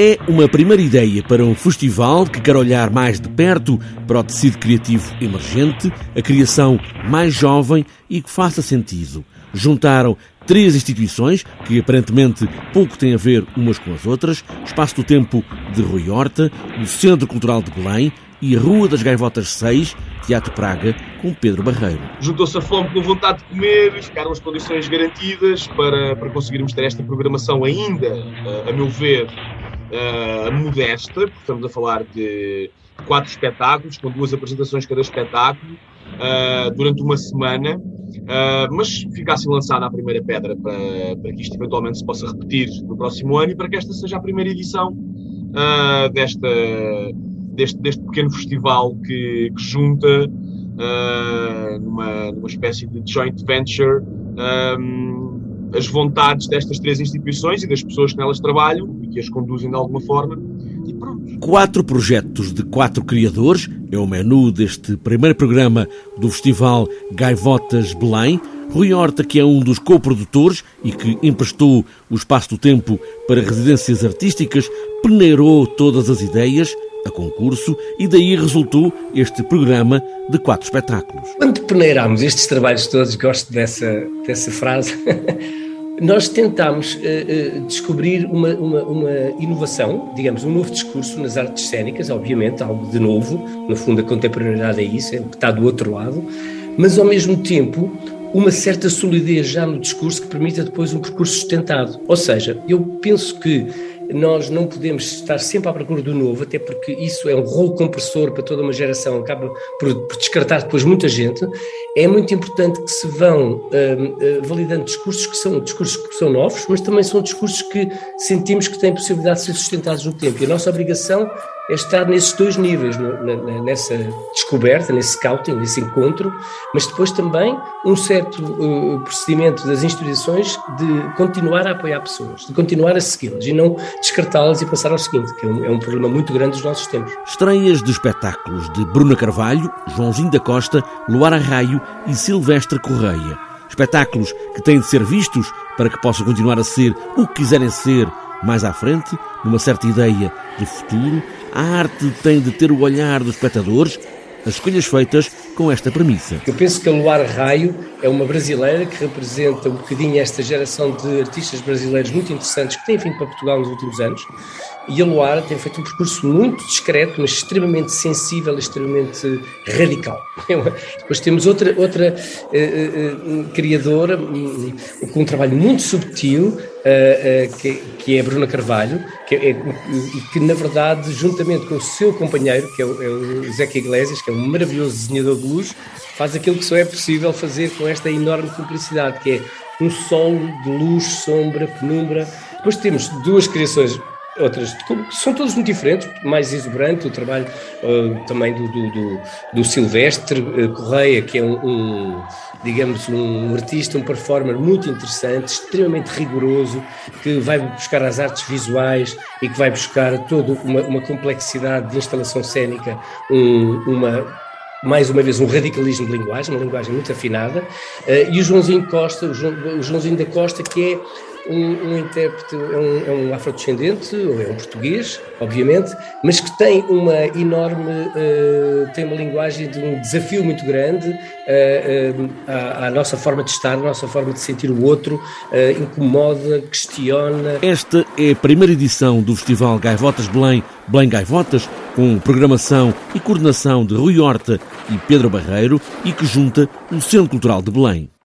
É uma primeira ideia para um festival que quer olhar mais de perto para o tecido criativo emergente, a criação mais jovem e que faça sentido. Juntaram três instituições que aparentemente pouco têm a ver umas com as outras: Espaço do Tempo de Rui Horta, o Centro Cultural de Belém e Rua das Gaivotas 6, Teatro Praga, com Pedro Barreiro. Juntou-se a fome com vontade de comer, ficaram as condições garantidas para, para conseguirmos ter esta programação ainda, a meu ver, uh, modesta, porque estamos a falar de quatro espetáculos, com duas apresentações cada espetáculo, uh, durante uma semana, uh, mas ficasse lançada a primeira pedra para, para que isto eventualmente se possa repetir no próximo ano e para que esta seja a primeira edição uh, desta, deste, deste pequeno festival que, que junta numa, numa espécie de joint venture um, as vontades destas três instituições e das pessoas que nelas trabalham e que as conduzem de alguma forma e pronto. Quatro projetos de quatro criadores é o menu deste primeiro programa do Festival Gaivotas Belém. Rui Horta, que é um dos coprodutores e que emprestou o espaço do tempo para residências artísticas, peneirou todas as ideias a concurso e daí resultou este programa de quatro espetáculos. Quando peneirámos estes trabalhos todos, gosto dessa, dessa frase, nós tentámos uh, uh, descobrir uma, uma, uma, inovação, digamos, um novo discurso nas artes cênicas, obviamente, algo de novo, no fundo a contemporaneidade é isso, é o que está do outro lado, mas ao mesmo tempo uma certa solidez já no discurso que permita depois um percurso sustentado. Ou seja, eu penso que nós não podemos estar sempre à procura do novo, até porque isso é um rolo compressor para toda uma geração, acaba por, por descartar depois muita gente. É muito importante que se vão uh, uh, validando discursos que são discursos que são novos, mas também são discursos que sentimos que têm possibilidade de ser sustentados no tempo. E a nossa obrigação é estar nesses dois níveis, nessa descoberta, nesse scouting, nesse encontro, mas depois também um certo uh, procedimento das instituições de continuar a apoiar pessoas, de continuar a segui-las e não descartá-las e passar ao seguinte, que é um, é um, problema muito grande dos nossos tempos. Estreias de espetáculos de Bruna Carvalho, Joãozinho da Costa, Luar Arraio e Silvestre Correia. Espetáculos que têm de ser vistos para que possam continuar a ser o que quiserem ser mais à frente, numa certa ideia de futuro, a arte tem de ter o olhar dos espectadores, as escolhas feitas com esta premissa. Eu penso que a Luar Raio é uma brasileira que representa um bocadinho esta geração de artistas brasileiros muito interessantes que têm vindo para Portugal nos últimos anos. E a Luar tem feito um percurso muito discreto, mas extremamente sensível, extremamente radical. Depois temos outra, outra uh, uh, criadora um, com um trabalho muito subtil, uh, que, que, é a Bruna Carvalho, que, é, que na verdade, juntamente com o seu companheiro, que é o, é o Zeca Iglesias, que é um maravilhoso desenhador de luz, faz aquilo que só é possível fazer com esta enorme cumplicidade, que é um solo de luz, sombra, penumbra. Depois temos duas criações outras são todas muito diferentes, mais exuberante o trabalho uh, também do, do, do, do Silvestre uh, Correia, que é um, um, digamos, um artista, um performer muito interessante, extremamente rigoroso, que vai buscar as artes visuais e que vai buscar toda uma, uma complexidade de instalação cênica, um, uma mais uma vez um radicalismo de linguagem, uma linguagem muito afinada, uh, e o Joãozinho Costa, o, João, o Joãozinho da Costa, que é um, um intérprete, é um, é um afrodescendente, é um português, obviamente, mas que tem uma enorme, uh, tem uma linguagem de um desafio muito grande uh, uh, à, à, nossa forma de estar, à nossa forma de sentir o outro, incomoda, questiona. Esta é a primeira edição do Festival Gaivotas Belém, Belém Gaivotas, com programação e coordenação de Rui Horta e Pedro Barreiro e que junta o Centro Cultural de Belém.